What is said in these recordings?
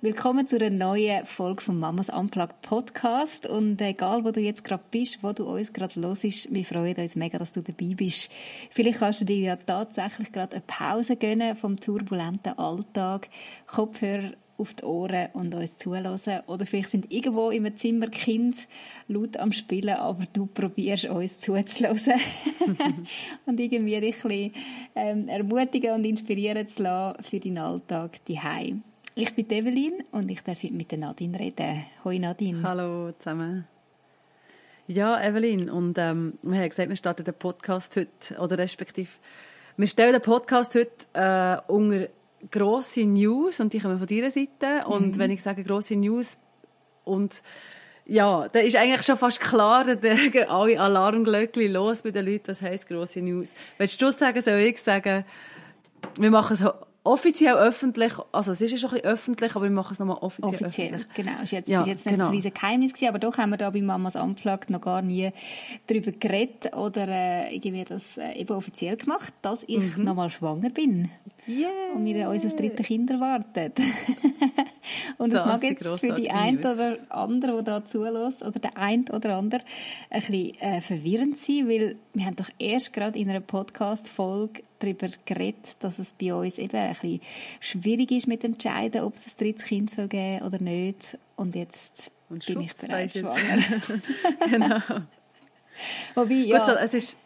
Willkommen zu einer neuen Folge vom Mamas Unplugged Podcast. Und egal, wo du jetzt gerade bist, wo du uns gerade hörst, wir freuen uns mega, dass du dabei bist. Vielleicht kannst du dir ja tatsächlich gerade eine Pause gönnen vom turbulenten Alltag, Kopfhörer auf die Ohren und uns zulassen. Oder vielleicht sind irgendwo im Zimmer Kind laut am Spielen, aber du probierst uns zuzulassen und irgendwie dich ein bisschen ähm, ermutigen und inspirieren zu lassen für deinen Alltag daheim. Ich bin Evelyn und ich darf heute mit Nadine reden. Hoi Nadine. Hallo zusammen. Ja, Evelyn, und ähm, wir haben gesagt, wir starten den Podcast heute, oder respektive, wir stellen den Podcast heute äh, unter grosse News und die kommen von deiner Seite. Mhm. Und wenn ich sage grosse News und ja, da ist eigentlich schon fast klar, da gehen alle Alarmglöckchen los bei den Leuten, was heisst grosse News. Willst du sagen, soll ich sagen, wir machen es offiziell öffentlich, also es ist ja schon ein bisschen öffentlich, aber wir machen es nochmal offiziell, offiziell öffentlich. genau. Es war jetzt ja, bis jetzt nicht genau. ein riesiges Geheimnis gewesen, aber doch haben wir da bei Mamas Unplugged noch gar nie darüber geredet oder äh, irgendwie das äh, eben offiziell gemacht, dass ich mhm. nochmal schwanger bin. Yeah. Und wir unser drittes Kind erwarten. und das, das mag jetzt für die ein oder andere, die da zulässt, oder der ein oder andere, ein bisschen äh, verwirrend sein, weil wir haben doch erst gerade in einer Podcast-Folge darüber geredet, dass es bei uns eben ein bisschen schwierig ist mit entscheiden, ob es ein drittes Kind soll geben oder nicht. Und jetzt Und bin ich bereits schwanger. genau. Wobei, ja, Gut, so, es ist,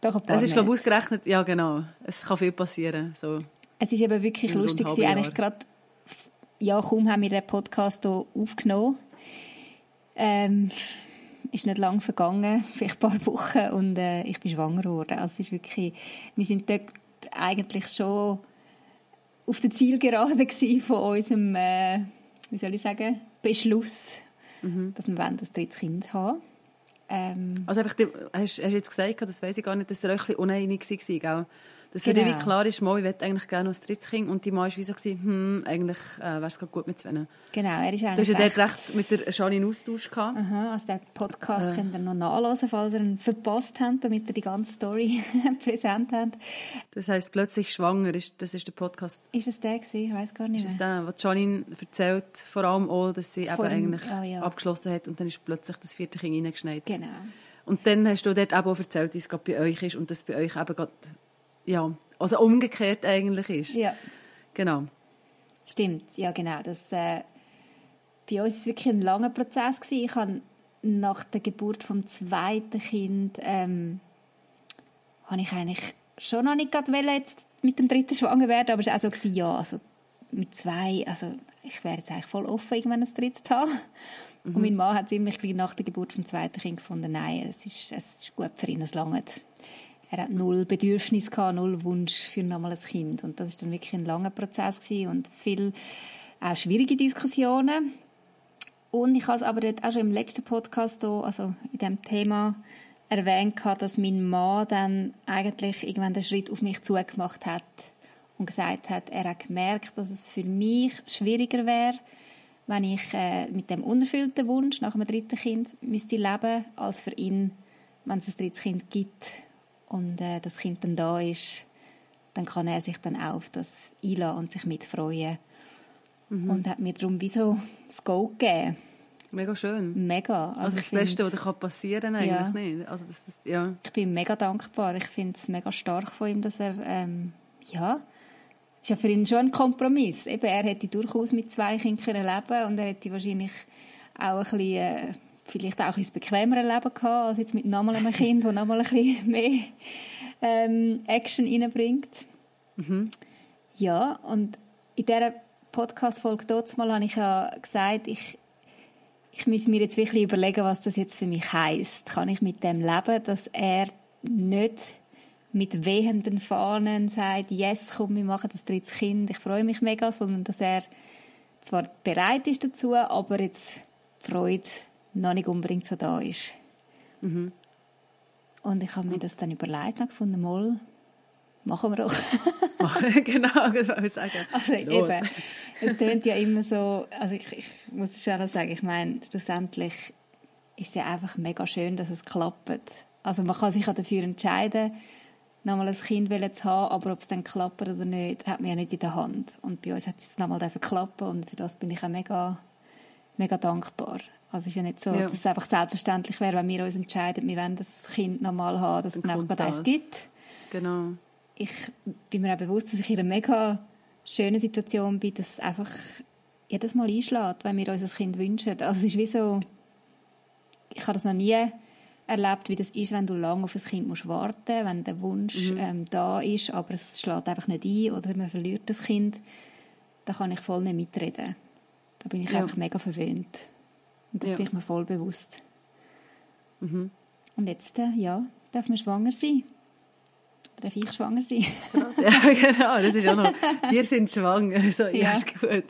doch ein paar es ist glaube ausgerechnet, ja genau, es kann viel passieren. So. Es ist eben wirklich lustig, eigentlich gerade, ja kaum haben wir den Podcast hier aufgenommen. Ähm, ist nicht lange vergangen, vielleicht ein paar Wochen und äh, ich bin schwanger geworden. Also es ist wirklich, wir sind dort eigentlich schon auf der Zielgerade von unserem, äh, wie soll ich sagen, Beschluss, mhm. dass wir wollen, das drittes Kind haben. Ähm, also einfach, hast, du jetzt gesagt, das weiß ich gar nicht, dass ihr euch ein bisschen uneinig war, dass genau. für dich wie klar ist, mal, ich möchte eigentlich gerne noch ein drittes Kind und die Mann war wie so, hm, eigentlich äh, wäre es gut mit zwei. Genau, er ist eigentlich Du hast ja recht, recht mit der Janine Austausch gehabt. Aha, also den Podcast äh. könnt ihr noch nachlesen, falls ihr ihn verpasst habt, damit ihr die ganze Story präsent habt. Das heisst, plötzlich schwanger, ist, das ist der Podcast. Ist es der gewesen? Ich weiß gar nicht Ist es der, was Janine erzählt, vor allem auch, dass sie eben eigentlich oh, ja. abgeschlossen hat und dann ist plötzlich das vierte Kind reingeschneit. Genau. Und dann hast du dort eben auch erzählt, wie es gerade bei euch ist und dass bei euch eben gerade ja, also umgekehrt eigentlich ist. Ja. Genau. Stimmt, ja genau. Das, äh, bei uns war es wirklich ein langer Prozess. Gewesen. Ich habe nach der Geburt vom zweiten Kind ähm, habe ich eigentlich schon noch nicht gerade jetzt mit dem dritten schwanger werden, aber es war auch so, gewesen, ja, also mit zwei, also ich wäre jetzt eigentlich voll offen, irgendwann ein drittes zu haben. Mhm. Und mein Mann hat ziemlich nach der Geburt vom zweiten Kind gefunden, nein, es ist, es ist gut für ihn, es langt er hat null Bedürfnis gehabt, null Wunsch für nochmal ein Kind. Und das ist dann wirklich ein langer Prozess gewesen und viel auch schwierige Diskussionen. Und ich habe es aber dort auch schon im letzten Podcast hier, also in dem Thema erwähnt dass mein Mann dann eigentlich irgendwann den Schritt auf mich zugemacht hat und gesagt hat, er hat gemerkt, dass es für mich schwieriger wäre, wenn ich äh, mit dem unerfüllten Wunsch nach einem dritten Kind müsste leben, als für ihn, wenn es ein drittes Kind gibt und äh, das Kind dann da ist, dann kann er sich dann auch auf das einladen und sich mitfreuen. Mhm. Und hat mir darum wie so das Go gegeben. Mega schön. Mega. Also, also das Beste, was passieren kann, eigentlich ja. nicht. Also das, das, ja. Ich bin mega dankbar. Ich finde es mega stark von ihm, dass er, ähm, ja, ist ja für ihn schon ein Kompromiss. Eben, er hätte durchaus mit zwei Kindern leben können und er hätte wahrscheinlich auch ein bisschen... Äh, vielleicht auch ein bisschen bequemere Leben gehabt, als jetzt mit nochmal einem Kind, das nochmal ein bisschen mehr ähm, Action reinbringt. Mhm. Ja, und in dieser Podcast-Folge dort mal habe ich ja gesagt, ich, ich muss mir jetzt wirklich überlegen, was das jetzt für mich heisst. Kann ich mit dem leben, dass er nicht mit wehenden Fahnen sagt, yes, komm, wir machen das dritte Kind, ich freue mich mega, sondern dass er zwar bereit ist dazu, aber jetzt Freude noch nicht unbedingt so da ist. Mhm. Und ich habe mir das dann überlegt und gefunden, mal, machen wir doch. genau, das wollte ich sagen. Also Los. eben, es klingt ja immer so, also ich, ich muss es schon sagen, ich meine, schlussendlich ist es ja einfach mega schön, dass es klappt. Also man kann sich ja dafür entscheiden, nochmal ein Kind zu haben, aber ob es dann klappt oder nicht, hat man ja nicht in der Hand. Und bei uns hat es jetzt nochmal klappen und für das bin ich auch mega, mega dankbar. Also es ist ja nicht so, ja. dass es einfach selbstverständlich wäre, wenn wir uns entscheiden, wir wollen das Kind nochmal haben, dass dann es einfach eins gibt. Genau. Ich bin mir auch bewusst, dass ich in einer mega schönen Situation bin, dass es einfach jedes Mal einschlägt, wenn wir uns ein Kind wünschen. Also es ist wie so, ich habe das noch nie erlebt, wie das ist, wenn du lange auf ein Kind musst warten wenn der Wunsch mhm. ähm, da ist, aber es schlägt einfach nicht ein oder man verliert das Kind, da kann ich voll nicht mitreden. Da bin ich ja. einfach mega verwöhnt. Und das ja. bin ich mir voll bewusst. Mhm. Und jetzt, äh, ja, darf man schwanger sein. Darf ich schwanger sein? ja, genau, das ist auch noch. Wir sind schwanger, so, ja, ja ist gut.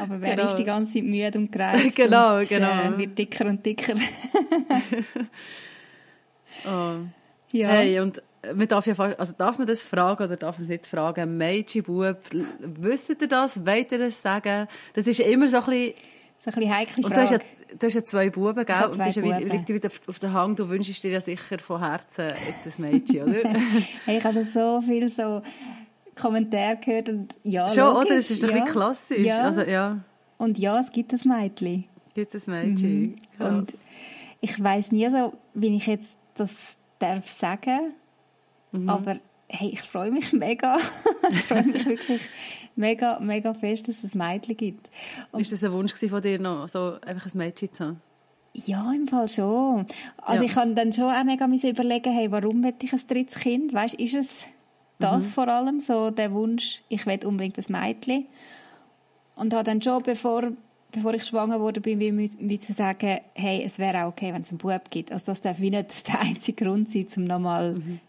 Aber wer genau. ist die ganze Zeit müde und gereist genau, und, genau. Äh, wird dicker und dicker. oh. Ja. Hey, und man darf ja fast, also darf man das fragen oder darf man es nicht fragen? Mädchen, Bub, wisst ihr das? Wollt ihr das sagen? Das ist immer so ein bisschen... So ein bisschen heikle Frage. Und du hast ja, du hast ja zwei Buben, gell? Und bist Buben. liegt wieder auf der Hand, du wünschst dir ja sicher von Herzen jetzt ein Mädchen, oder? hey, ich habe so viel so Kommentare gehört und ja, Schon, logisch, oder? Es ist doch ja. ein klassisch. Ja. Also, ja. Und ja, es gibt ein Mädchen. Gibt es ein Mädchen. Mhm. Und ich weiß nie so, wie ich jetzt das darf sagen, mhm. aber hey, ich freue mich mega. ich freue mich wirklich mega, mega fest, dass es ein Mädchen gibt. Und ist das ein Wunsch von dir noch, so einfach ein Mädchen zu haben? Ja, im Fall schon. Also ja. ich kann dann schon auch mega überlegen, hey, warum will ich ein drittes Kind? Weißt, ist es das mhm. vor allem, so der Wunsch, ich will unbedingt ein Mädchen? Und habe dann schon, bevor, bevor ich schwanger wurde, bin ich zu sagen, hey, es wäre auch okay, wenn es einen Bub gibt. Also das darf nicht der einzige Grund sein, um nochmal mhm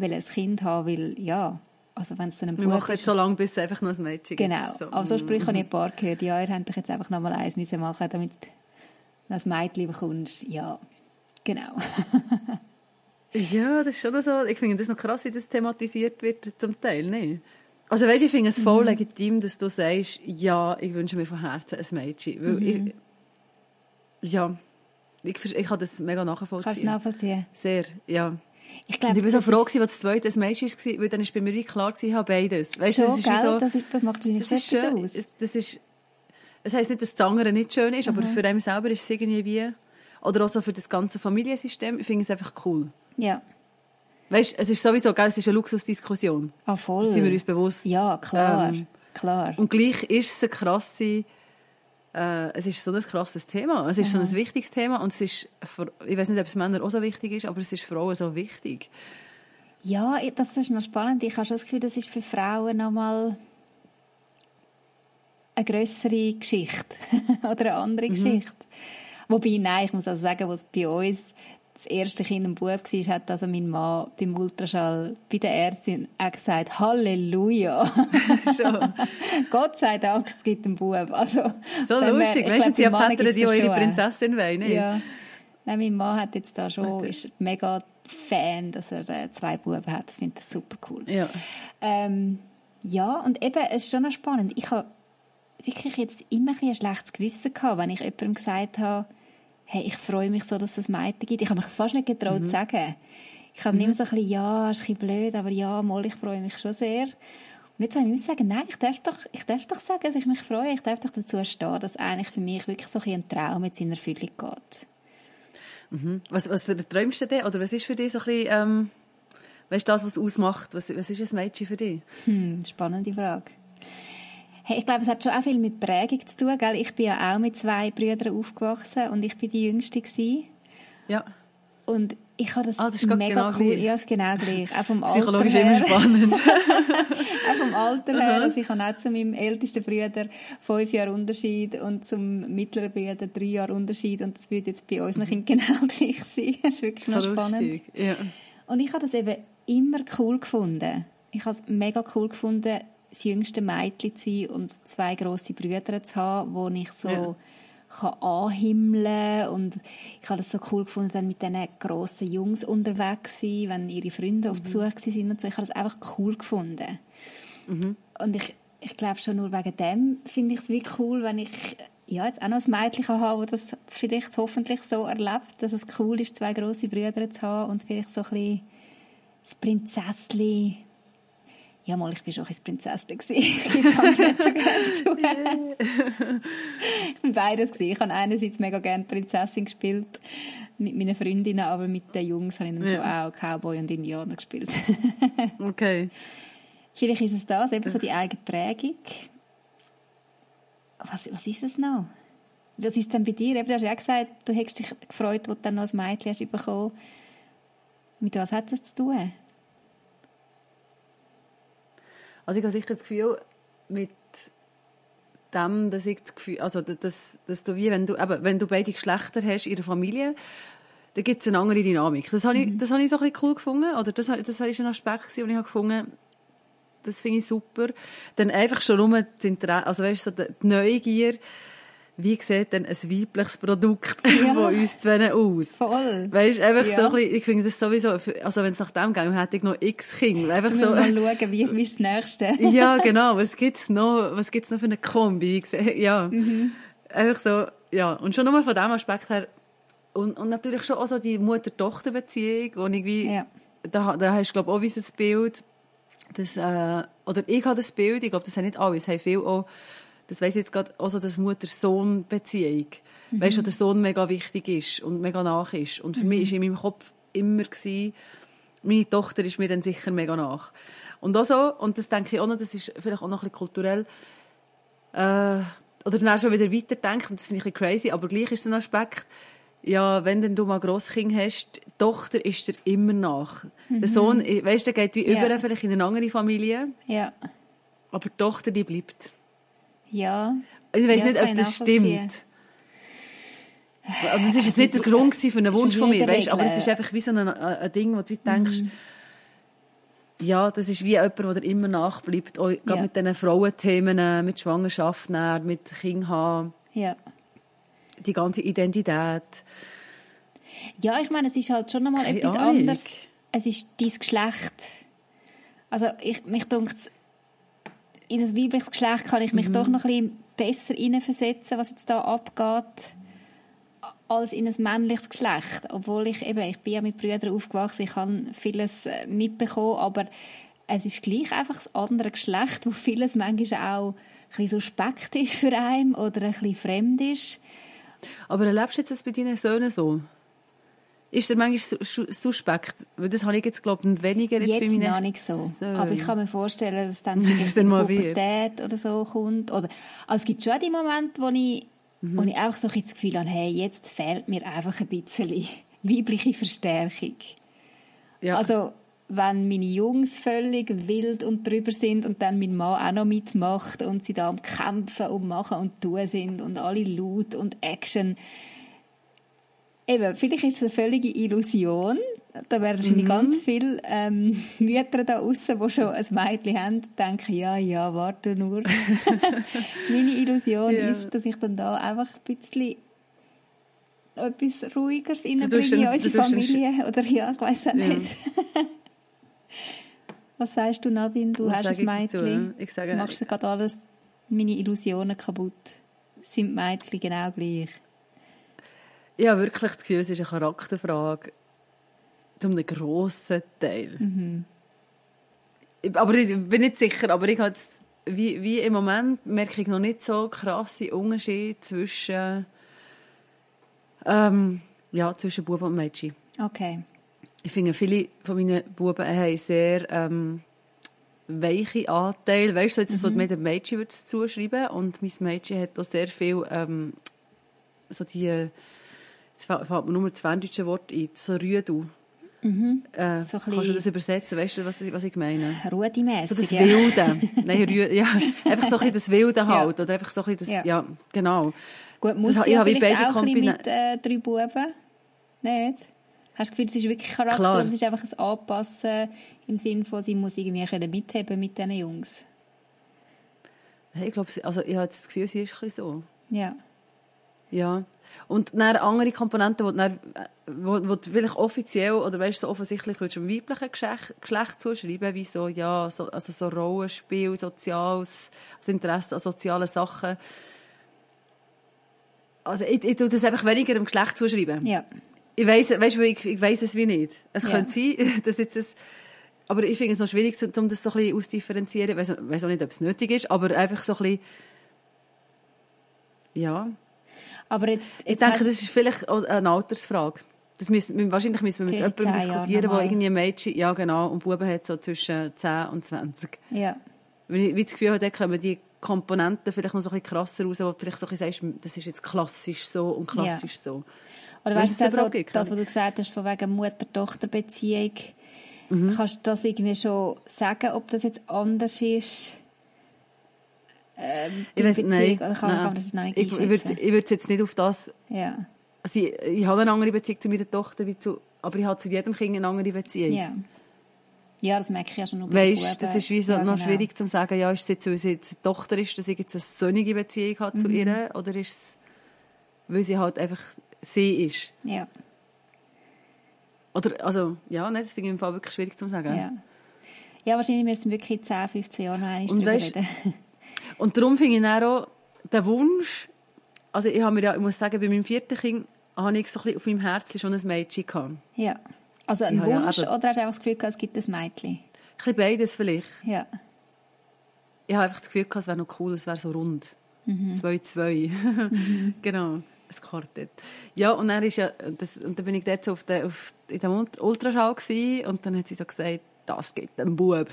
will ein Kind haben, weil, ja, also wenn es dann ein Wir machen jetzt so lange, bis es einfach noch ein Mädchen gibt. Genau, so. aber so Sprüche habe ich ein paar gehört. Ja, ihr habt doch jetzt einfach noch mal eins müssen machen, damit du ein Mädchen bekommst. Ja, genau. ja, das ist schon so. Ich finde das noch krass, wie das thematisiert wird, zum Teil, nicht? Also weißt, ich finde es voll mhm. legitim, dass du sagst, ja, ich wünsche mir von Herzen ein Mädchen. Weil mhm. ich, ja, ich, ich kann das mega nachvollziehen. Kannst du nachvollziehen? Sehr, ja. Ich, glaub, ich war so froh, als das zweite ein Mädchen war, weil dann ist bei mir wie klar, ich habe beides. Weißt, Schon, das, ist so, das, ist, das macht nicht das schön, aus. Das ist, das heisst nicht, dass das andere nicht schön ist, mhm. aber für einen selber ist es irgendwie wie, oder auch so für das ganze Familiensystem, ich finde es einfach cool. Ja. Weißt, es ist sowieso, gell, es ist eine Luxusdiskussion. Ah, voll. Das sind wir uns bewusst. Ja, klar, ähm, klar. Und gleich ist es eine krasse äh, es ist so ein krasses Thema. Es ist Aha. so ein wichtiges Thema und es ist, für, ich weiß nicht, ob es Männern auch so wichtig ist, aber es ist für Frauen so wichtig. Ja, das ist noch spannend. Ich habe schon das Gefühl, das ist für Frauen nochmal eine größere Geschichte oder eine andere mhm. Geschichte. Wobei, nein, ich muss also sagen, was bei uns das erste Kind ein Bub war, hat also mein Mann beim Ultraschall bei der Ärztin auch gesagt, Halleluja. Gott sei Dank, es gibt einen Bub. Also, so lustig. Weißt du, sie haben Väter, die, die ihre Prinzessin wollen. Ja. Nein, mein Mann hat jetzt da schon, ist mega Fan, dass er äh, zwei Buben hat. Das finde ich super cool. Ja. Ähm, ja, und eben, es ist schon noch spannend. Ich habe wirklich jetzt immer ein, ein schlechtes Gewissen gehabt, wenn ich jemandem gesagt habe, hey, ich freue mich so, dass es Mädchen gibt. Ich habe mich das fast nicht getraut mhm. zu sagen. Ich habe mhm. immer so ein bisschen, ja, ist ein bisschen blöd, aber ja, mal, ich freue mich schon sehr. Und jetzt habe ich sagen, nein, ich darf, doch, ich darf doch sagen, dass ich mich freue. Ich darf doch dazu stehen, dass eigentlich für mich wirklich so ein, ein Traum mit seiner Erfüllung geht. Mhm. Was, was träumst du denn? Oder was ist für dich so ein bisschen, ähm, weißt du, das, was ausmacht? Was, was ist ein Mädchen für dich? Hm, spannende Frage. Hey, ich glaube, es hat schon auch viel mit Prägung zu tun. Gell? Ich bin ja auch mit zwei Brüdern aufgewachsen und ich bin die Jüngste gewesen. Ja. Und ich habe das, ah, das mega genau cool. Gleich. Ja, ist genau gleich. Auch vom Alter Psychologisch her. immer spannend. auch vom Alter her. Also ich habe auch zu meinem ältesten Bruder fünf Jahre Unterschied und zum mittleren Bruder drei Jahre Unterschied. Und das würde jetzt bei uns noch mhm. genau gleich sein. Das ist wirklich so noch spannend. Ja. Und ich habe das eben immer cool gefunden. Ich habe es mega cool gefunden, das jüngste Mädchen zu sein und zwei grosse Brüder zu haben, wo ich so ja. kann anhimmeln und ich habe das so cool gefunden, dann mit diesen grossen Jungs unterwegs sein, wenn ihre Freunde auf mhm. Besuch waren und so. Ich habe das einfach cool gefunden. Mhm. Und ich, ich glaube schon nur wegen dem finde ich es wie cool, wenn ich ja, jetzt auch noch ein Mädchen habe, das vielleicht hoffentlich so erlebt, dass es cool ist, zwei grosse Brüder zu haben und vielleicht so ein bisschen das Prinzesschen ja, mal, ich war schon ein Prinzessin. Ich gebe es nicht so gerne zu. ich war beides. Ich habe einerseits mega gerne Prinzessin gespielt mit meinen Freundinnen, aber mit den Jungs habe ich dann ja. schon auch Cowboy und Indianer gespielt. okay. Vielleicht ist es das, eben so die eigene Prägung. Was, was ist das noch? Was ist denn bei dir? du hast ja gesagt, du hättest dich gefreut, als du dann noch ein Mädchen hast bekommen. Mit was hat das zu tun? Also ich habe sicher das Gefühl, mit dem, dass ich das Gefühl, also dass, dass du wie, wenn du, eben, wenn du beide Geschlechter hast in der Familie, dann gibt es eine andere Dynamik. Das habe ich, mhm. das habe ich so ein bisschen cool gefunden, oder das, das war ein Aspekt, den ich habe gefunden das finde ich super. Dann einfach schon nur das Interesse, also weißt du, so die Neugier, wie sieht denn ein weibliches Produkt ja. von uns zwei aus? Voll. Weißt einfach ja. so ein bisschen, ich finde das sowieso, also wenn es nach dem ging, hätte ich noch x Kinder. Einfach so. Mal schauen, wie, wie ist das Nächste? ja, genau. Was gibt's noch, was gibt's noch für eine Kombi? Ja. Mhm. Einfach so, ja. Und schon nur von diesem Aspekt her, und, und natürlich schon auch so die Mutter-Tochter-Beziehung, wo irgendwie, ja. da, da hast du, glaube ich, auch wie ein Bild, das, äh, oder ich habe das Bild, ich glaube, das haben nicht alle, es haben viele auch, das ich jetzt gerade, also das Mutter-Sohn-Beziehung. Mhm. Weißt du, der Sohn mega wichtig ist und mega nach ist. Und für mhm. mich war in meinem Kopf immer, gewesen, meine Tochter ist mir dann sicher mega nach. Und auch so, und das denke ich auch noch, das ist vielleicht auch noch ein bisschen kulturell, äh, oder dann auch schon wieder weiterdenken, das finde ich ein bisschen crazy, aber gleich ist es ein Aspekt, ja, wenn denn du mal Grosskind hast, die Tochter ist dir immer nach. Mhm. Der Sohn, weißt du, der geht wie ja. über vielleicht in eine andere Familie. Ja. Aber die Tochter, die bleibt. Ja. Ich weiß ja, nicht, ob das stimmt. Das ist jetzt nicht der Grund für einen Wunsch von mir, weißt, aber es ist einfach wie so ein, ein Ding, wo du denkst, mhm. ja, das ist wie jemand, der immer nachbleibt, auch ja. mit diesen Frauenthemen, mit Schwangerschaft, mit Kind haben. Ja. Die ganze Identität. Ja, ich meine, es ist halt schon einmal etwas Ahnung. anderes. Es ist dein Geschlecht. Also ich, mich denkt in ein weibliches Geschlecht kann ich mich mhm. doch noch ein bisschen besser hineinversetzen, was jetzt da abgeht, als in ein männliches Geschlecht. Obwohl ich eben, ich bin ja mit Brüdern aufgewachsen, ich habe vieles äh, mitbekommen, aber es ist gleich einfach das andere Geschlecht, wo vieles manchmal auch ein bisschen suspekt ist für einen oder ein bisschen fremd ist. Aber erlebst du jetzt das bei deinen Söhnen so? Ist er manchmal suspekt? Das habe ich jetzt, glaube ich, weniger jetzt, jetzt bei meinen... noch nicht so. so. Aber ich kann mir vorstellen, dass dann vielleicht die Pubertät oder so kommt. Oder, also es gibt schon die Momente, wo ich, mhm. wo ich auch so ein das Gefühl habe, hey, jetzt fehlt mir einfach ein bisschen weibliche Verstärkung. Ja. Also, wenn meine Jungs völlig wild und drüber sind und dann mein Mann auch noch mitmacht und sie da am Kämpfen und Machen und Tun sind und alle laut und Action eben, vielleicht ist es eine völlige Illusion. Da werden wahrscheinlich mhm. ganz viele ähm, Mütter da draußen, die schon ein Mädchen haben, denken, ja, ja, warte nur. Meine Illusion ja. ist, dass ich dann da einfach ein bisschen etwas Ruhigeres reinbringe in unsere Familie. Oder ja, ich weiß auch ja. nicht. Was sagst du, Nadine? Du Was hast ein Mädchen. Ich sage, machst du gerade alles, meine Illusionen kaputt. Sind Mädchen genau gleich? Habe wirklich das Gefühl, es ist eine Charakterfrage zu einem grossen Teil. Mhm. Aber ich bin nicht sicher, aber ich habe jetzt, wie, wie im Moment merke ich noch nicht so krasse Unterschiede zwischen, ähm, ja, zwischen Buben und Mädchen. Okay. Ich finde, viele von meinen Buben haben sehr ähm, weiche Anteile. Weißt du, so jetzt, mhm. was mir dem Mädchen würde zuschreiben Und mein Mädchen hat auch sehr viel ähm, so die fällt mir nur zwei deutsche Worte ein. So Rüdu. Mhm. Äh, so kannst du das übersetzen? Weißt du, was, was ich meine? Rudi-mässig, so das ja. Wilde. Nein, Rü ja, einfach so ein das Wilde halt. Ja. Oder einfach so ein das, ja. ja, genau. Gut, muss das, ja vielleicht auch ein bisschen mit äh, drei Buben? Nicht? Hast du das Gefühl, es ist wirklich Charakter Klar. es ist einfach ein Anpassen im Sinne von, sie muss irgendwie können mitheben mit diesen Jungs? Ich glaube, also ich habe das Gefühl, sie ist ein bisschen so. Ja. Ja. Und dann andere Komponenten, die, dann, wo, wo du vielleicht offiziell oder weißt, so offensichtlich würdest du dem weiblichen Geschlecht, Geschlecht zuschreiben, wie so, ja, so, also so Rollenspiel, soziales, das Interesse an sozialen Sachen. Also ich, ich tue das einfach weniger dem Geschlecht zuschreiben. Ja. Ich weiss, weißt, ich, ich weiss es wie nicht. Es Ja. könnte sein, dass jetzt das, aber ich finde es noch schwierig, um das so ein bisschen auszudifferenzieren. Ich weiss auch nicht, ob es nötig ist, aber einfach so ein bisschen, ja. Aber jetzt, Ich jetzt denke, hast- das ist vielleicht eine Altersfrage. Das müssen, wahrscheinlich müssen wir mit jemandem diskutieren, der irgendwie ein Mädchen, ja genau, und Buben hat so zwischen 10 und 20. ja. Wenn ich wie das Gefühl habe, da kommen die Komponenten vielleicht noch so ein bisschen krasser raus, wo du vielleicht so ein bisschen sagst, das ist jetzt klassisch so und klassisch so. Oder weißt du, also, überhaupt gibt, das, was du gesagt hast, von wegen Mutter-Tochter-Beziehung, Mhm. kannst du das irgendwie schon sagen, ob das jetzt anders ist? Ähm, Ich deine weiss, Beziehung? nein, Oder kann, nein. kann man das noch nicht ich, ich würde würde jetzt nicht auf das Ja. Also ich, ich habe eine andere Beziehung zu meiner Tochter, wie zu, aber ich habe zu jedem Kind eine andere Beziehung. ja. Ja, das merke ich ja schon noch Weißt, das ist wie so Ja, noch genau. schwierig zu sagen, ja, ist es jetzt, weil sie jetzt eine Tochter ist, dass ich jetzt eine sonnige Beziehung habe Mhm. zu ihr, oder ist es, weil sie halt einfach sie ist? Ja, Oder, also, ja, nein, das finde ich im Fall wirklich schwierig zu sagen. ja. Ja, wahrscheinlich müssen wir wirklich in 10, 15 Jahren noch einmal Und darüber weisst- reden. Und darum finde ich dann auch den Wunsch, also ich habe mir ja, ich muss sagen, bei meinem vierten Kind habe ich so ein bisschen auf meinem Herzen schon ein Mädchen gehabt. Ein Ja. Also ein Ja, ja, Wunsch aber- oder hast du einfach das Gefühl gehabt, es gibt ein Mädchen? bisschen beides vielleicht. Ja. Ich habe einfach das Gefühl, gehabt, es wäre noch cool, es wäre so rund. Mhm. Zwei, zwei. genau, ein Quartett. Ja, und dann, ist ja, das, und dann bin ich dort so auf der, auf, in dem Ult- Ultraschall gewesen, und dann hat sie so gesagt, das geht dem Bub.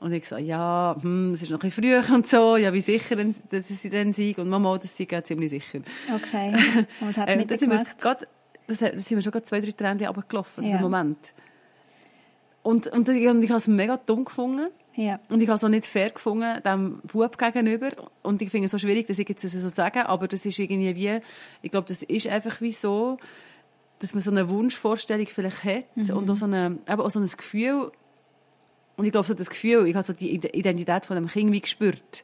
Und ich so, ja, hm, es ist noch ein bisschen früh und so, ja, wie sicher, dass sie dann sind. Und Mama, das sie geht ziemlich sicher. Okay. Und was hat Äh, mit da dir sind wir gemacht? grad, das, hat- da sind wir schon zwei, drei Tränen runtergelaufen, also Ja. Moment. Und, und, ich- und ich habe es mega dumm gefunden. Ja. Und ich habe es auch nicht fair gefunden, dem Bub gegenüber. Und ich finde es so schwierig, dass ich jetzt das so sage, aber das ist irgendwie wie, ich glaube, das ist einfach wie so, dass man so eine Wunschvorstellung vielleicht hat Mhm. und auch so, eine, eben auch so ein Gefühl. Und ich glaube, so das Gefühl, ich habe so die Ide- Identität von dem Kind wie gespürt.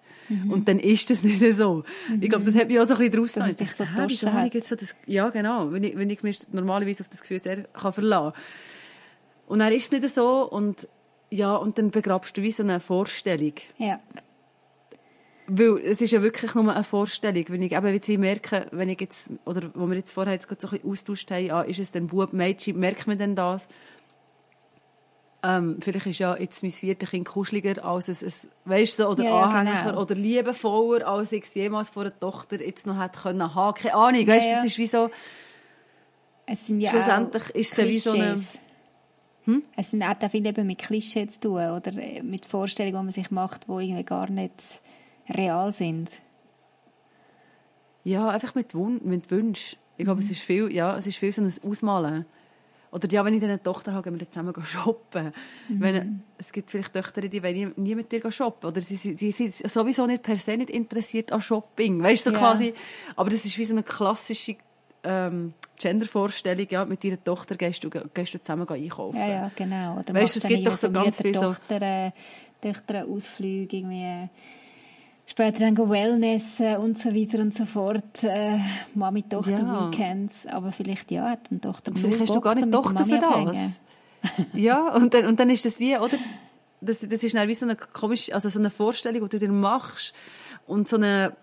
Und dann ist das nicht so. Ich glaube, das hat mich auch so ein bisschen draus Mhm. Dass es dich so habe hat. ich so das, Ja, genau. Wenn ich, wenn ich mich normalerweise auf das Gefühl sehr kann verlassen kann. Und dann ist es nicht so. Und, ja, und dann begrabst du wie so eine Vorstellung. Ja. Weil es ist ja wirklich nur eine Vorstellung. Wenn ich eben jetzt merke, wenn ich jetzt, oder wo wir jetzt vorher jetzt gerade so ein bisschen austauscht haben, ah, ist es denn Bub, Mädchen, merkt man denn das? Ähm, vielleicht ist ja jetzt mein viertes Kind kuscheliger als es, es weißt du, oder Ja, ja, anhänglicher genau. oder liebevoller, als ich es jemals vor einer Tochter jetzt noch hätte können haben. Keine Ahnung, weißt du, Ja, ja. ist wie so, Es sind ja Schlussendlich ist es wie so eine- Hm? Es sind auch viel eben mit Klischees zu tun oder äh, mit Vorstellungen, die man sich macht, die irgendwie gar nicht real sind. Ja, einfach mit, Wun mit Wünschen. Ich glaube, es ist viel, ja, es ist viel so ein Ausmalen. Oder ja, wenn ich dann eine Tochter habe, gehen wir zusammen shoppen. Wenn, es gibt vielleicht Töchter, die wollen nie, mit dir shoppen. Oder sie, sie, sie sind sowieso nicht per se nicht interessiert an Shopping. Weißt du, so Ja. quasi. Aber das ist wie so eine klassische ähm, Gendervorstellung. Ja, mit deiner Tochter gehst du, gehst du zusammen einkaufen. Ja, ja, genau. Oder Weißt es gibt doch so ganz viel so- Mütter, Tochter, Töchter Ausflüge, irgendwie später dann Wellness äh, und so weiter und so fort. Äh, Mami, Tochter, Ja. Weekends. Aber vielleicht, ja, hat eine Tochter Und vielleicht hast du Bock, gar nicht Tochter für abhängen. das. ja, und dann, und dann ist das wie, oder? Das, das ist dann wie so eine komische, also so eine Vorstellung, die du dir machst und so eine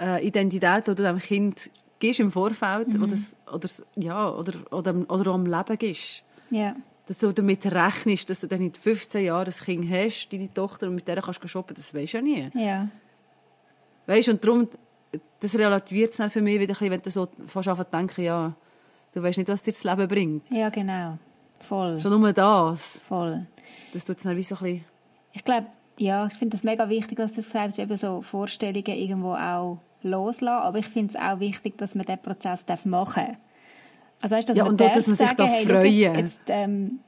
äh, Identität, die du dem Kind gibst im Vorfeld Mhm. oder, oder, ja, oder, oder, oder am Leben gibst. Ja, Dass du damit rechnest, dass du dann in 15 Jahren ein Kind hast, deine Tochter, und mit der kannst du shoppen, das weisst du ja nie. ja. Weißt und darum, das relativiert es dann für mich wieder ein bisschen, wenn du so fast anfängst zu denken, ja, du weißt nicht, was dir das Leben bringt. Ja, genau. Voll, Schon nur das. voll. Das tut es dann wie so ein bisschen... Ich glaube, ja, ich finde das mega wichtig, was du gesagt hast, eben so Vorstellungen irgendwo auch loslassen. Aber ich finde es auch wichtig, dass man diesen Prozess machen darf. Also weißt, dass Ja, man und auch, darf dass man sich sagen, darf hey, freuen. jetzt, jetzt ähm,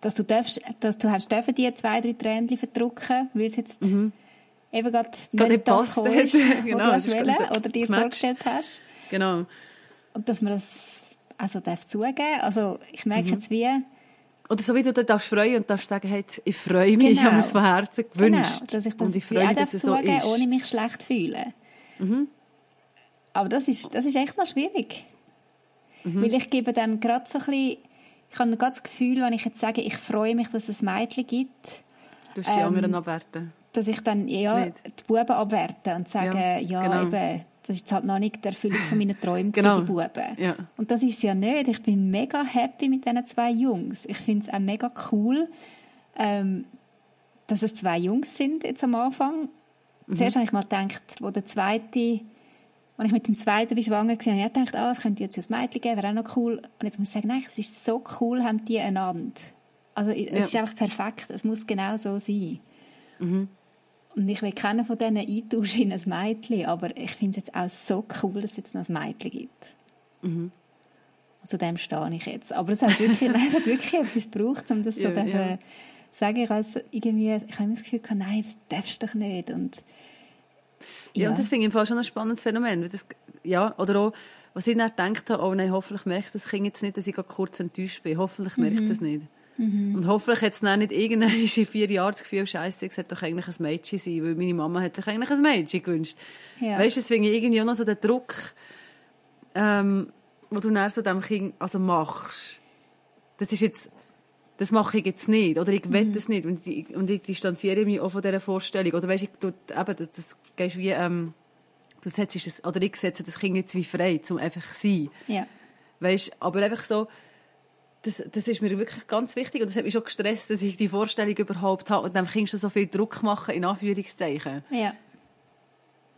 dass du darfst, dass du hast dürfen die zwei, drei Tränchen verdrücken, weil es jetzt eben gerade Mhm. Nicht nicht das ist, was Genau, du hast wollen oder dir gematcht. vorgestellt hast. Genau. Und dass man das also darf zugeben. Also ich merke Mhm. jetzt wie, Oder so wie du dich darfst freuen und darfst sagen, hey, ich freue mich, ich Genau. habe mir es von Herzen gewünscht. Genau, dass ich das und ich freue mich, dass es so zugeben ist. ohne mich schlecht zu fühlen. aber das ist, das ist echt noch schwierig. Mhm. Weil ich gebe dann gerade so ein bisschen, ich habe gerade das Gefühl, wenn ich jetzt sage, ich freue mich, dass es ein Mädchen gibt, Du hast die Ähm, anderen abwerten. dass ich dann ja Nicht. die Buben abwerte und sage, Ja, ja, genau. eben, das ist jetzt halt noch nicht die Erfüllung von meinen Träumen, Genau. die Buben. Ja. Und das ist ja nicht. Ich bin mega happy mit diesen zwei Jungs. Ich finde es auch mega cool, ähm, dass es zwei Jungs sind jetzt am Anfang. Mhm. Zuerst habe ich mal gedacht, wo der zweite, als ich mit dem zweiten bin schwanger war, habe ich gedacht, ah, es könnte jetzt ein Mädchen geben, wäre auch noch cool. Und jetzt muss ich sagen, nein, es ist so cool, haben die einander. Also es Ja. ist einfach perfekt. Es muss genau so sein. Und ich will keinen von denen eintauschen in ein Mädchen, aber ich finde es jetzt auch so cool, dass es jetzt noch ein Mädchen gibt. Und zu dem stehe ich jetzt. Aber es hat wirklich, nein, es hat wirklich etwas gebraucht, um das so Ja, dürfen ja. sagen. Ich, also irgendwie, ich habe immer das Gefühl, gehabt, nein, das darfst du doch nicht. Und, Ja, und das finde ich im Fall schon ein spannendes Phänomen. Das, ja, oder auch, was ich dann gedacht habe, oh nein, hoffentlich merkt das Kind jetzt nicht, dass ich gerade kurz enttäuscht bin. Hoffentlich merkt es nicht. Und hoffentlich hat es dann nicht irgendwann in vier Jahren das Gefühl, Scheiße, es sollte doch eigentlich ein Mädchen sein, weil meine Mama hat sich eigentlich ein Mädchen gewünscht. Ja. Weißt du, deswegen irgendwie auch noch so der Druck, ähm, wo du dann so dem Kind also machst. Das ist jetzt, das mache ich jetzt nicht, oder ich will das nicht, und ich, und ich distanziere mich auch von dieser Vorstellung. Oder weißt ich, tu- eben, das, das gehst wie, ähm, du setzt es, oder ich setze das Kind jetzt wie frei, zum einfach sein. ja. Weißt, aber einfach so, das, das ist mir wirklich ganz wichtig und das hat mich schon gestresst, dass ich die Vorstellung überhaupt habe und dem Kind schon so viel Druck machen, in Anführungszeichen. ja.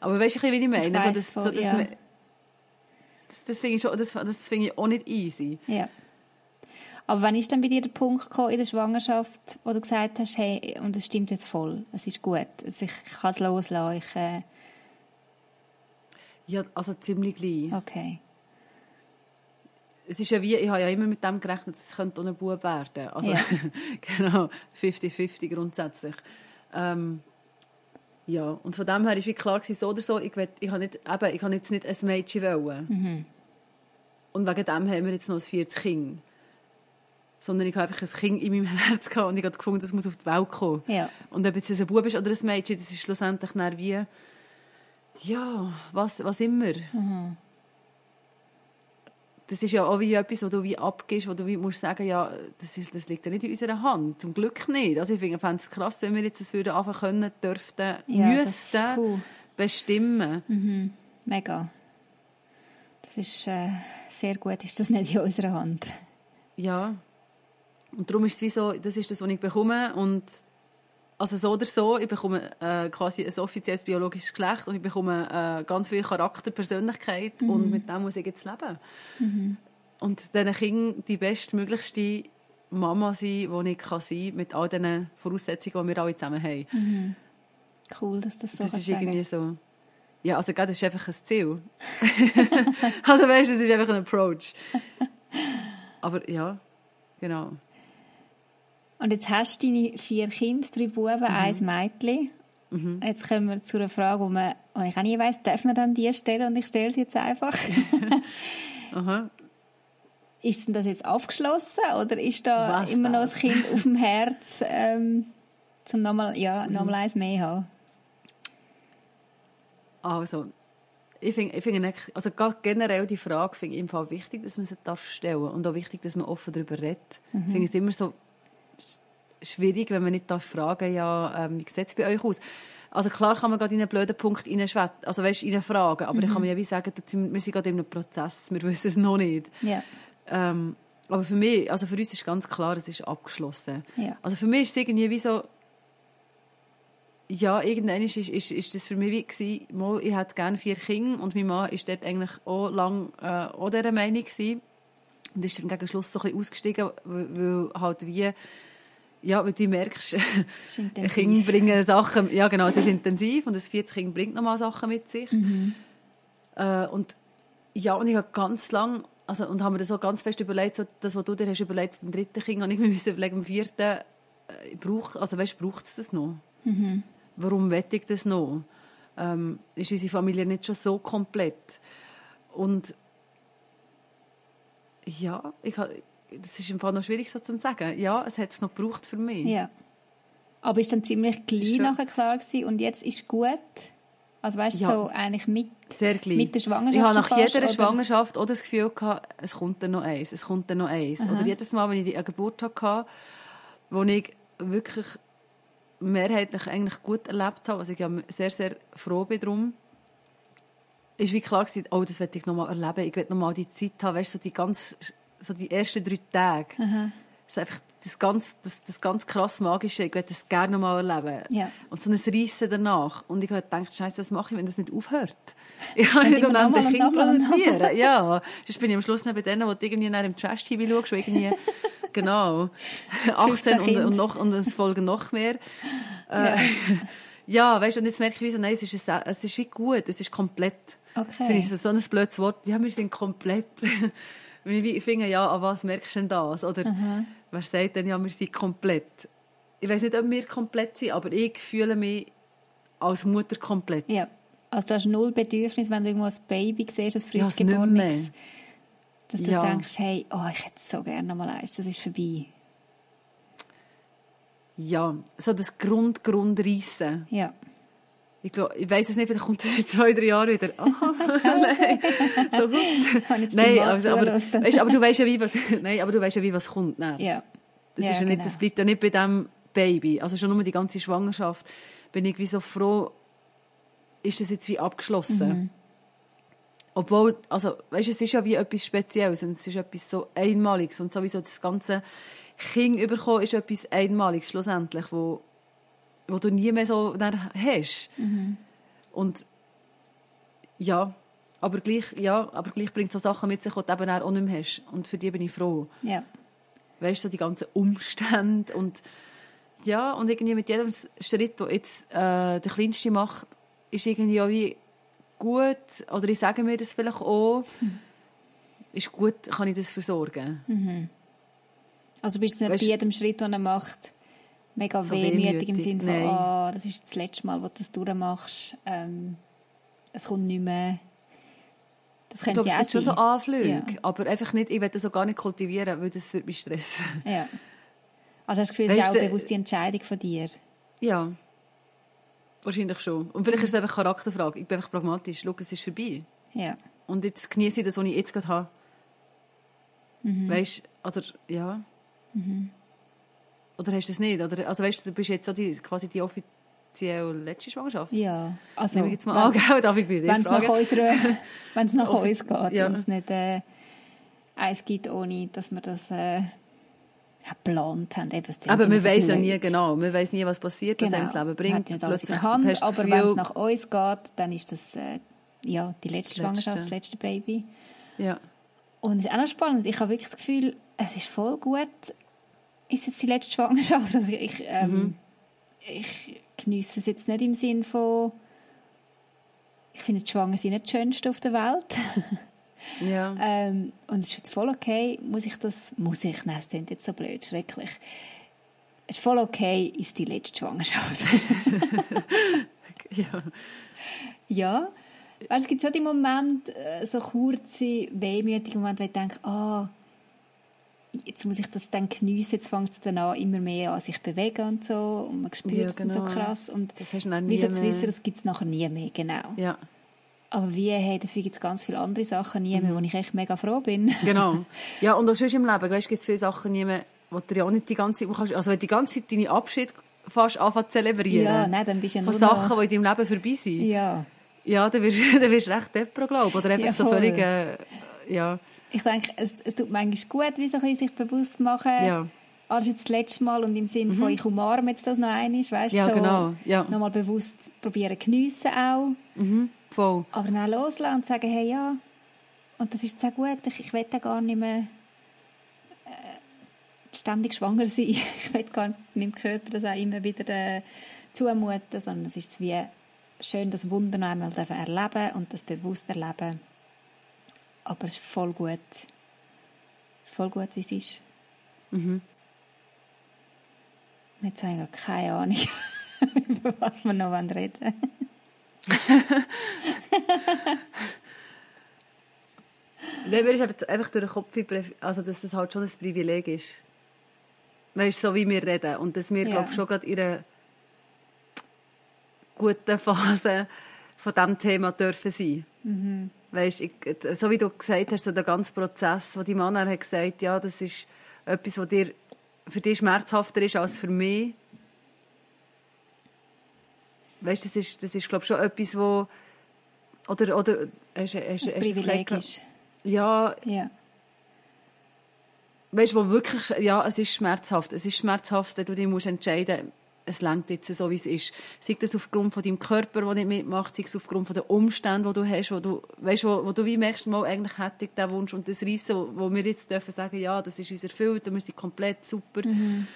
Aber weißt du, wie ich meine? Ich so, weiss das, voll, so, das, ja. das, das finde ich, schon- das, das finde ich auch nicht easy. Ja. Aber wann ist dann bei dir der Punkt gekommen in der Schwangerschaft, wo du gesagt hast, hey, und es stimmt jetzt voll, es ist gut, also ich, ich kann es loslassen, ich, äh, Ja, also ziemlich gleich. okay. Es ist ja wie, ich habe ja immer mit dem gerechnet, dass es könnte auch ein Bub werden. Also, Ja. genau, 50-50 grundsätzlich. Ähm, ja, und von dem her war wie klar, gewesen, so oder so, ich, will, ich, habe nicht, eben, ich habe jetzt nicht ein Mädchen wollen. Mhm. Und wegen dem haben wir jetzt noch ein viertes Kind. Sondern ich habe einfach ein Kind in meinem Herz gehabt und ich habe gefunden, das muss auf die Welt kommen. Ja. Und ob jetzt ein Bub ist oder ein Mädchen, das ist schlussendlich dann wie, ja, was, was immer. Das ist ja auch wie etwas, wo du wie abgibst, wo du wie musst sagen, ja, das, ist, das liegt ja nicht in unserer Hand. Zum Glück nicht. Also ich finde, es krass, wenn wir jetzt das würden anfangen können, dürften, Ja, müssten cool. bestimmen. Mega. Das ist äh, sehr gut, ist das nicht in unserer Hand. Ja. Und darum ist es wie so, das ist das, was ich bekomme und also so oder so, ich bekomme äh, quasi ein offizielles biologisches Geschlecht und ich bekomme äh, ganz viel Charakter, Persönlichkeit und mit dem muss ich jetzt leben. Und diesen Kindern die bestmöglichste Mama sein, die ich kann sein mit all diesen Voraussetzungen, die wir alle zusammen haben. Cool, dass das so das kannst ist sagen. irgendwie so... Ja, also das ist einfach ein Ziel. also weißt du, das ist einfach ein Approach. Aber ja, genau. Und jetzt hast du deine vier Kinder, drei Buben, Mhm. ein Mädchen. Jetzt kommen wir zu einer Frage, wo, man, ich auch nie weiss, darf man dann die stellen und ich stelle sie jetzt einfach. Aha. ist denn das jetzt abgeschlossen oder ist da Was immer noch das? Kind auf dem Herz, ähm, zum nochmal, ja, Mhm. nochmal eins mehr haben? Also, ich finde, ich finde eigentlich- also generell die Frage finde ich im Fall wichtig, dass man sie darf stellen und auch wichtig, dass man offen darüber redet. Ich finde es immer so schwierig, wenn man nicht darf fragen, ja, ähm, wie sieht es bei euch aus? Also klar kann man gerade in einen blöden Punkt reinschwätzen, also weißt, fragen, aber dann kann man ja wie sagen, wir sind gerade in einem Prozess, wir wissen es noch nicht. Ja. Ähm, aber für mich, also für uns ist ganz klar, es ist abgeschlossen. Ja. Also für mich ist es irgendwie wie so, ja, irgendwann ist, ist, ist, ist das für mich wie gewesen, mal, ich hätte gerne vier Kinder und mein Mann ist dort eigentlich auch lang äh, auch dieser Meinung gewesen. Und ist dann gegen Schluss so ein bisschen ausgestiegen, weil, weil halt wie, ja, weil du merkst. Kinder bringen Sachen, ja genau, es ist intensiv und das vierte Kind bringt nochmal Sachen mit sich. Äh, und ja, und ich habe ganz lang, also, und habe mir das so ganz fest überlegt, so, das, was du dir hast überlegt beim dritten Kind, und ich mir müssen überlegen, beim vierten, äh, braucht, also weißt, braucht es das noch? Warum wette ich das noch? Ähm, ist unsere Familie nicht schon so komplett? Und ja, ich ha, das ist im Fall noch schwierig so zu sagen. Ja, es hat es noch gebraucht für mich. Ja. Aber ist dann ziemlich gleich schon- nachher klar gewesen und jetzt ist gut? Also weißt du, Ja. so eigentlich mit, mit der Schwangerschaft Ich habe nach fast, jeder oder? Schwangerschaft auch das Gefühl gehabt, es kommt dann noch eins, es kommt dann noch eins. Oder jedes Mal, wenn ich die- eine Geburt hatte, wo ich wirklich mehrheitlich eigentlich gut erlebt habe, was ich ja sehr, sehr froh bin drum, ist wie klar gewesen, oh, das will ich noch mal erleben, ich will noch mal die Zeit haben, weißt du, so die ganz, so die ersten drei Tage. So einfach das ganz, das, das ganz krass Magische, ich will das gerne noch mal erleben. Ja. Und so ein Reissen danach. Und ich habe gedacht, Scheiße, was mache ich, wenn das nicht aufhört? Ich kann nicht nochmal und nochmal. produzieren. Ja. Sonst bin ich am Schluss bei denen, die du irgendwie nach im Trash-TV schaust, wo irgendwie, genau, 18 und, und, noch, und es folgen noch mehr. Äh, ja, weißt du, und jetzt merke ich nein, es ist, ein- es ist wie gut, es ist komplett. Okay. Das finde ich so ein blödes Wort. Ja, wir sind komplett. Ich finde, ja, an was merkst du denn das? Oder wer sagt denn, ja, wir sind komplett? Ich weiß nicht, ob wir komplett sind, aber ich fühle mich als Mutter komplett. Ja. Also du hast null Bedürfnis, wenn du irgendwo ein Baby siehst, ein frisch Ja, dass du Ja. denkst, hey, oh, ich hätte so gerne noch mal eins, das ist vorbei. Ja, so das Grund, Grundreissen. Ja. Ich, glaub, ich weiß es nicht, vielleicht kommt das in zwei, drei Jahren wieder. Aha, nein. So, jetzt Nein, also, aber, zugelassen. weißt, aber du weißt ja, wie was, nein, aber du weißt ja, wie was kommt. Nein. Ja. Das, ja, ist ja nicht, genau. das bleibt ja nicht bei dem Baby. Also schon nur die ganze Schwangerschaft bin ich wie so froh, ist das jetzt wie abgeschlossen. Mhm. Obwohl, also, weißt, es ist ja wie etwas Spezielles und es ist etwas so Einmaliges und sowieso das ganze Kind überkommen ist etwas Einmaliges schlussendlich, wo, wo du nie mehr so hast. Mhm. Und ja, aber gleich, ja, aber gleich bringt so Sachen mit sich, die du eben auch nicht mehr hast. Und für die bin ich froh Ja. weißt du, so die ganzen Umstände und ja, und irgendwie mit jedem Schritt, den jetzt äh, der Kleinste macht, ist irgendwie auch wie gut, oder ich sage mir das vielleicht auch, ist gut, kann ich das versorgen. Also bist du nicht Weißt- bei jedem Schritt, den er macht, mega So wehmütig im wehmütig, Sinne von, nein. oh, das ist das letzte Mal, wo du das durchmachst. Ähm, es kommt nicht mehr. Das Ich könnte glaube, ja es gibt schon so. Anflüge, Ja. aber einfach nicht, ich will das auch gar nicht kultivieren, weil das würde mich stressen. Ja. Also hast du das Gefühl, es ist auch bewusst die Entscheidung von dir? Ja, wahrscheinlich schon. Und vielleicht ist es einfach eine Charakterfrage. Ich bin einfach pragmatisch. Schau, es ist vorbei. Ja. Und jetzt genieße ich das, was ich jetzt gerade habe. Mhm. Weißt du, oder ja. Oder hast du das nicht? Oder, also weißt du, du bist jetzt so die, quasi die offiziell letzte Schwangerschaft. Ja. Also, Nehme ich jetzt mal an, gell? Darf ich bei dir wenn es nach, unserer, wenn es nach uns geht Ja. und es nicht äh, eins gibt, ohne dass wir das äh, geplant haben. Eben, es Aber so weiß ja nie genau. Man weiß nie, was passiert, was einem das Leben bringt. nicht alles Plötzlich Hand, hast aber wenn es nach uns geht, dann ist das äh, ja, die letzte Das Schwangerschaft, Letzte. das letzte Baby. Ja. Und es ist auch noch spannend. Ich habe wirklich das Gefühl, es ist voll gut, ist jetzt die letzte Schwangerschaft. Also ich, ähm, Mhm. ich genieße es jetzt nicht im Sinn von, ich finde das Schwangersein nicht das Schönste auf der Welt. ja. ähm, und es ist jetzt voll okay. Muss ich das, muss ich, nein, es klingt jetzt so blöd, schrecklich. Es ist voll okay, ist die letzte Schwangerschaft. ja. Ja, weil es gibt schon die Momente, äh, so kurze, wehmütige Momente, wo ich denke, ah, jetzt muss ich das dann geniessen, jetzt fängt es dann an, immer mehr an sich bewegen und so und man spürt Ja, es dann so genau. krass und Das hast du dann wie nie so zu mehr. wissen, das gibt es nachher nie mehr, genau. Ja, Aber wie, hey, dafür gibt es ganz viele andere Sachen nie Mhm. mehr, wo ich echt mega froh bin. genau. Ja, und auch sonst im Leben, weißt, gibt es viele Sachen, die man, wo du ja auch nicht die ganze Zeit, kannst, also wenn du die ganze Zeit deine Abschied fast anfangen zu zelebrieren. Ja, nein, dann bist du ja Von Sachen, noch... die in deinem Leben vorbei sind. Ja, Ja, dann wirst, du recht depro, glaube ich. Oder einfach Ja, so völlig, äh, ja, ich denke, es, es tut manchmal gut, wie so ein bisschen sich bewusst machen, ja, ah, das ist jetzt das letzte Mal und im Sinne von, ich umarme jetzt das noch einmal, weißt Mhm. Ja, so genau, ja. nochmal bewusst probieren geniessen auch, mhm, voll. aber dann loslassen und sagen, hey, ja, und das ist jetzt auch gut, ich, ich will da gar nicht mehr äh, ständig schwanger sein, ich will gar nicht meinem Körper das auch immer wieder äh, zumuten, sondern es ist wie schön, das Wunder noch einmal erleben und das bewusst erleben, aber es ist voll gut, voll gut, wie es ist. Mhm. Jetzt habe ich gar keine Ahnung, über was wir noch reden. Nein, mir ist einfach, durch den Kopf, also, dass das halt schon ein Privileg ist. Weißt du, so wie wir reden. Und dass wir, Ja. glaube schon gerade in einer guten Phase von diesem Thema dürfen sein. Mhm. Weißt, ich, so wie du gesagt hast, so der ganze Prozess, wo die Mann hat gesagt, ja, das ist etwas, was dir, für dich schmerzhafter ist als für mich. Weißt, das ist, das ist glaube ich schon etwas, wo oder oder hast, hast, das hast Privileg ist. Ja. ja. Weißt du, wo wirklich, ja, es ist schmerzhaft. Es ist schmerzhaft, du dich musst entscheiden es längt jetzt so, wie es ist. Sei das aufgrund von deinem Körper, der nicht mitmacht, sei es aufgrund von den Umständen, die du hast, wo du, weißt, wo, wo du wie merkst, mal, eigentlich hätte ich diesen Wunsch und das Reissen, wo, wo wir jetzt dürfen sagen, ja, das ist uns erfüllt und wir sind komplett super. Mhm.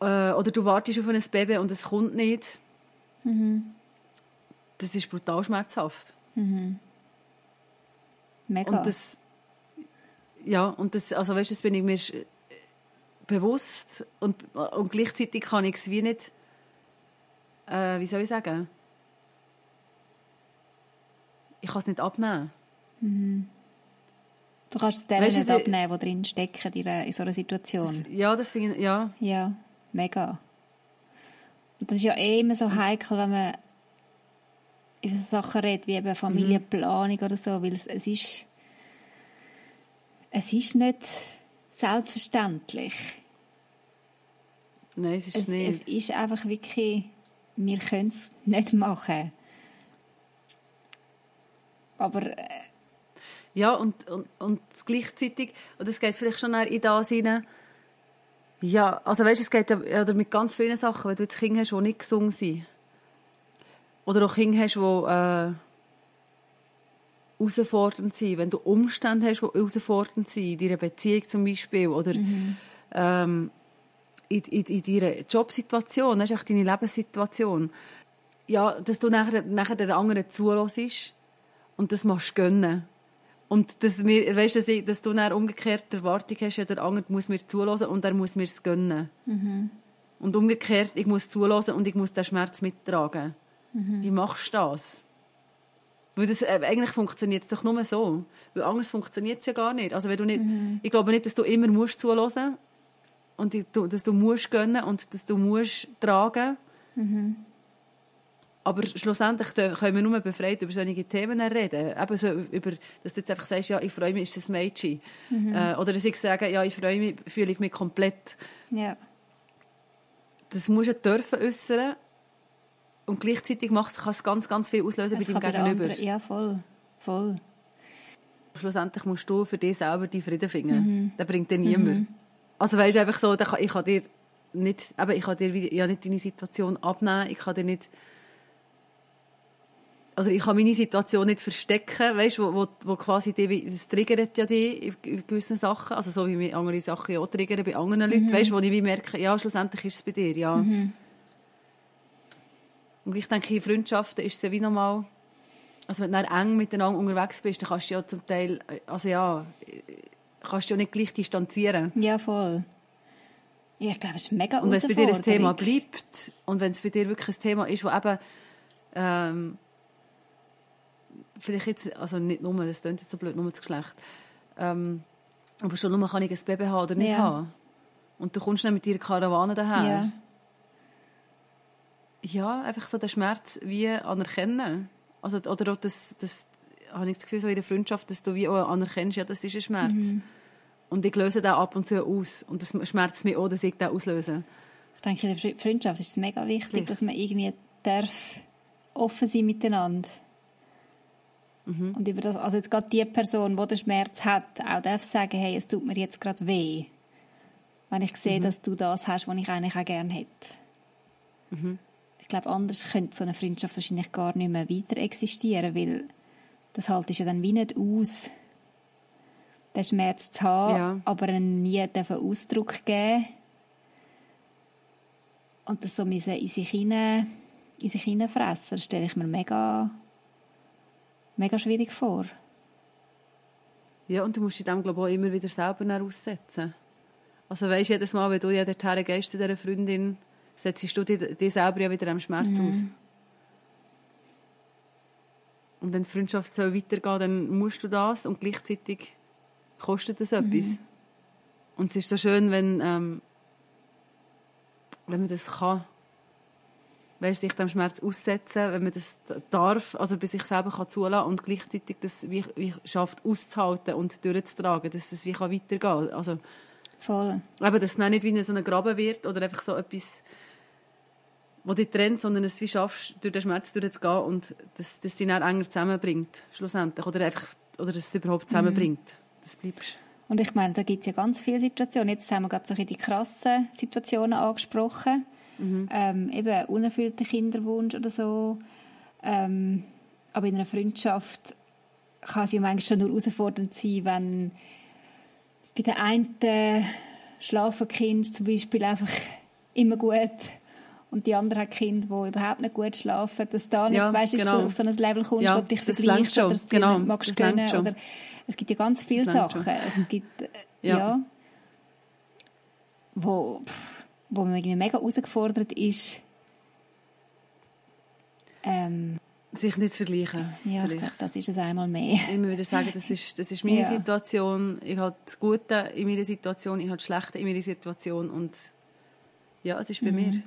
Äh, oder du wartest auf ein Baby und es kommt nicht. Mhm. Das ist brutal schmerzhaft. Mhm. Mega. Und das, ja, und das, also weißt, das bin ich mir bewusst und, und gleichzeitig kann ich es wie nicht, äh, wie soll ich sagen, ich kann es nicht abnehmen. Mhm. Du kannst es dem weißt, nicht abnehmen, die drin stecken in, in so einer Situation. Das, ja, das finde ich, ja. Ja, mega. Und das ist ja eh immer so heikel, wenn man über so Sachen redet, wie eben Familienplanung mhm. oder so, weil es, es ist es ist nicht selbstverständlich. Nein, es ist es, nicht. Es ist einfach wirklich, wir können es nicht machen. Aber... Äh, ja, und, und, und gleichzeitig, und es geht vielleicht schon in das hinein, ja, also weißt, es geht ja mit ganz vielen Sachen, wenn du jetzt Kinder hast, die nicht gesungen sind. Oder auch Kinder hast, die... Äh, herausfordernd sind, wenn du Umstände hast, die herausfordernd sind, in deiner Beziehung zum Beispiel, oder mhm. ähm, in, in, in deiner Jobsituation, das ist auch deine Lebenssituation, ja, dass du nachher, nachher den anderen zulässt und das machst gönnen. Und dass, wir, weißt, dass, ich, dass du dann umgekehrt die Erwartung hast, ja, der andere muss mir zulassen und er muss mir es gönnen. Mhm. Und umgekehrt, ich muss zulassen und ich muss den Schmerz mittragen. Mhm. Wie machst du das? Weil das, äh, eigentlich funktioniert es doch nur so. Weil anders funktioniert es ja gar nicht. Also wenn du nicht, mhm. Ich glaube nicht, dass du immer musst zuhören und die, du, dass du musst gönnen und dass du musst tragen. Mhm. Aber schlussendlich können wir nur befreit über solche Themen reden. Eben so über, dass du jetzt einfach sagst, ja, ich freue mich, ist das Mädchen. Mhm. Äh, oder dass ich sage, ja, ich freue mich, fühle ich mich komplett. Ja. Das musst du dürfen äußern und gleichzeitig macht, kann es ganz, ganz viel auslösen es bei deinem Gegenüber. Andere, ja, voll. voll. Schlussendlich musst du für dich selber die Frieden finden. Mhm. Das bringt dir niemand. Mhm. Also weißt du, einfach so, ich kann dir nicht, aber ich kann dir ja nicht deine Situation abnehmen, ich kann dir nicht also ich kann meine Situation nicht verstecken, weißt, wo, wo, wo quasi die, das triggert ja die in gewissen Sachen, also so wie mich andere Sachen ja auch triggern bei anderen Leuten, mhm. weißt, wo ich wie merke, ja, schlussendlich ist es bei dir, ja. Mhm. Und ich denke, in Freundschaften ist es ja wie normal, also wenn du eng miteinander unterwegs bist, dann kannst du ja zum Teil, also ja, kannst du ja nicht gleich distanzieren. Ja, voll. Ja, ich glaube, es ist mega Und wenn es bei dir ein Thema bleibt und wenn es bei dir wirklich ein Thema ist, wo eben ähm, vielleicht jetzt, also nicht nur, das klingt jetzt so blöd, nur das Geschlecht, ähm, aber schon nur kann ich ein Baby haben oder nicht ja. haben. Und du kommst dann mit deiner Karawane daher. Ja ja, einfach so den Schmerz wie anerkennen. Also, oder auch das, das habe ich das Gefühl, so in der Freundschaft, dass du wie auch anerkennst, ja, das ist ein Schmerz. Mhm. Und ich löse den ab und zu aus. Und das schmerzt mich auch, dass ich den auslöse. Ich denke, in der Freundschaft ist es mega wichtig, dass man irgendwie darf offen sein miteinander. Mhm. Und über das, also jetzt gerade die Person, die den Schmerz hat, auch darf sagen, hey, es tut mir jetzt gerade weh. Wenn ich sehe, mhm. dass du das hast, was ich eigentlich auch gerne hätte. Mhm ich glaube, anders könnte so eine Freundschaft wahrscheinlich gar nicht mehr weiter existieren, weil das halt ist ja dann wie nicht aus, den Schmerz zu haben, ja. aber nie dürfen Ausdruck geben und das so in sich hinein, in sich hineinfressen, das stelle ich mir mega, mega schwierig vor. Ja, und du musst dich dem, glaube ich, auch immer wieder selber aussetzen. Also weißt jedes Mal, wenn du ja dorthin gehst zu dieser Freundin, setzt du dich, selber ja wieder am Schmerz mhm. aus. Und wenn die Freundschaft soll weitergehen dann musst du das und gleichzeitig kostet das etwas. Mhm. Und es ist so schön, wenn, ähm, wenn man das kann. weißt, sich dem Schmerz aussetzen, wenn man das darf, also bei sich selber kann zulassen und gleichzeitig das wie, wie schafft auszuhalten und durchzutragen, dass es wie kann weitergehen kann. Also, Voll. eben, dass es nicht wie so ein Graben wird oder einfach so etwas, wo dich trennt, sondern es wie schaffst, durch den Schmerz durchzugehen und dass das dich dann enger zusammenbringt, schlussendlich. Oder einfach, oder dass es überhaupt zusammenbringt. Mhm. Das bleibst. Und ich meine, da gibt es ja ganz viele Situationen. Jetzt haben wir gerade so die krassen Situationen angesprochen. Mhm. Ähm, eben unerfüllter Kinderwunsch oder so. Ähm, aber in einer Freundschaft kann es ja manchmal schon nur herausfordernd sein, wenn bei der einen schlafen Kind zum Beispiel einfach immer gut und die andere hat Kinder, die überhaupt nicht gut schlafen, dass da nicht, Ja, weißt, du, genau. auf so ein Level kommst, Ja, wo du dich vergleichst oder du Genau, nicht magst gönnen oder es gibt ja ganz viele Das Sachen. Es gibt äh, Ja. ja, wo, wo man irgendwie mega herausgefordert ist. Ähm, Sich nicht zu vergleichen. ja, ich vielleicht. glaube, das ist es einmal mehr. immer wieder sagen, das ist, das ist meine Ja. Situation, ich habe das Gute in meiner Situation, ich habe das Schlechte in meiner Situation und ja, es ist bei Mhm. mir.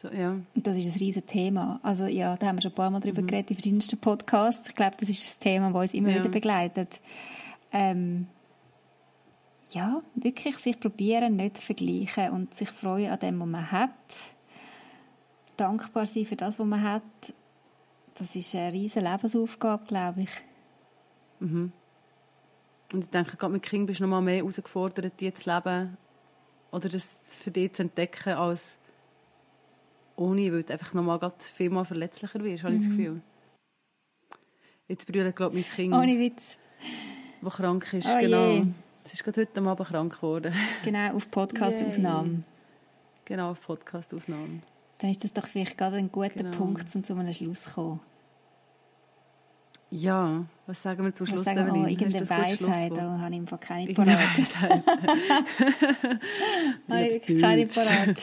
So, ja. Und das ist ein riesiges Thema. Also ja, da haben wir schon ein paar Mal Mhm. drüber geredet in verschiedensten Podcasts. Ich glaube, das ist das Thema, das uns immer Ja. wieder begleitet. Ähm, ja, wirklich sich probieren, nicht zu vergleichen und sich freuen an dem, was man hat. Dankbar sein für das, was man hat. Das ist eine riesige Lebensaufgabe, glaube ich. Und ich denke, gerade mit Kindern bist du noch mal mehr herausgefordert, die zu leben oder das für dich zu entdecken, als ohne, weil du einfach noch mal gerade viel mal verletzlicher wirst, habe ich Mhm. das Gefühl. Jetzt brüllt, glaube ich, mein Kind, Ohne Witz. das krank ist. Oh genau. je. Es ist gerade heute Abend krank geworden. Genau, auf Podcastaufnahme. genau, auf Podcastaufnahme. Dann ist das doch vielleicht gerade ein guter Genau. Punkt, um zu einem Schluss zu kommen. Ja, was sagen wir zum Ich Schluss, sage, oh, Evelyn? Hast du irgendeine Weisheit, da habe ich einfach keine parat. Habe ich keine parat.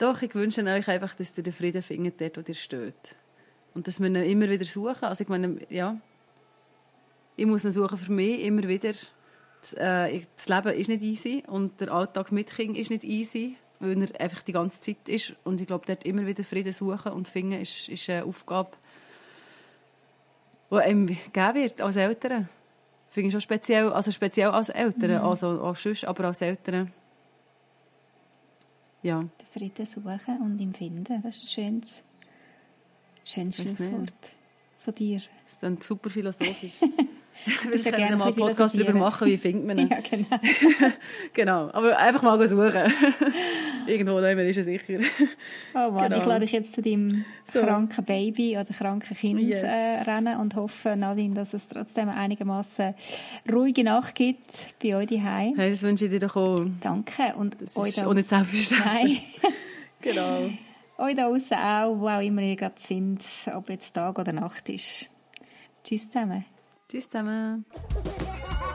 Doch, ich wünsche euch einfach, dass ihr den Frieden findet, dort, wo ihr steht. Und dass wir ihn immer wieder suchen. Also ich meine, ja, ich muss ihn suchen für mich immer wieder. Das, äh, das Leben ist nicht easy und der Alltag mit Kind ist nicht easy, weil er einfach die ganze Zeit ist. Und ich glaube, dort immer wieder Frieden suchen und finden, ist, ist eine Aufgabe, die einem gegeben wird als Eltern. Finde ich schon speziell, also speziell als Eltern, also auch sonst, aber als Eltern. Ja. Den Frieden suchen und ihn finden. Das ist ein schönes, schönes. Schlusswort von dir. Das ist dann super philosophisch. Wir ja können gerne mal einen Podcast darüber machen, wie findet man ihn. Ja, genau. Genau, aber einfach mal suchen. Irgendwo nehmen ist er sicher. Oh Mann, Genau. ich lade dich jetzt zu deinem So. kranken Baby oder kranken Kind Yes. äh, rennen und hoffe, Nadine, dass es trotzdem einigermaßen ruhige Nacht gibt bei euch daheim. Hey, das wünsche ich dir doch auch. Danke und Das euch ist da selbstverständlich. Nein. Genau. euch da außen auch, wo auch immer ihr gerade sind, ob jetzt Tag oder Nacht ist. Tschüss zusammen. Tschüss zusammen.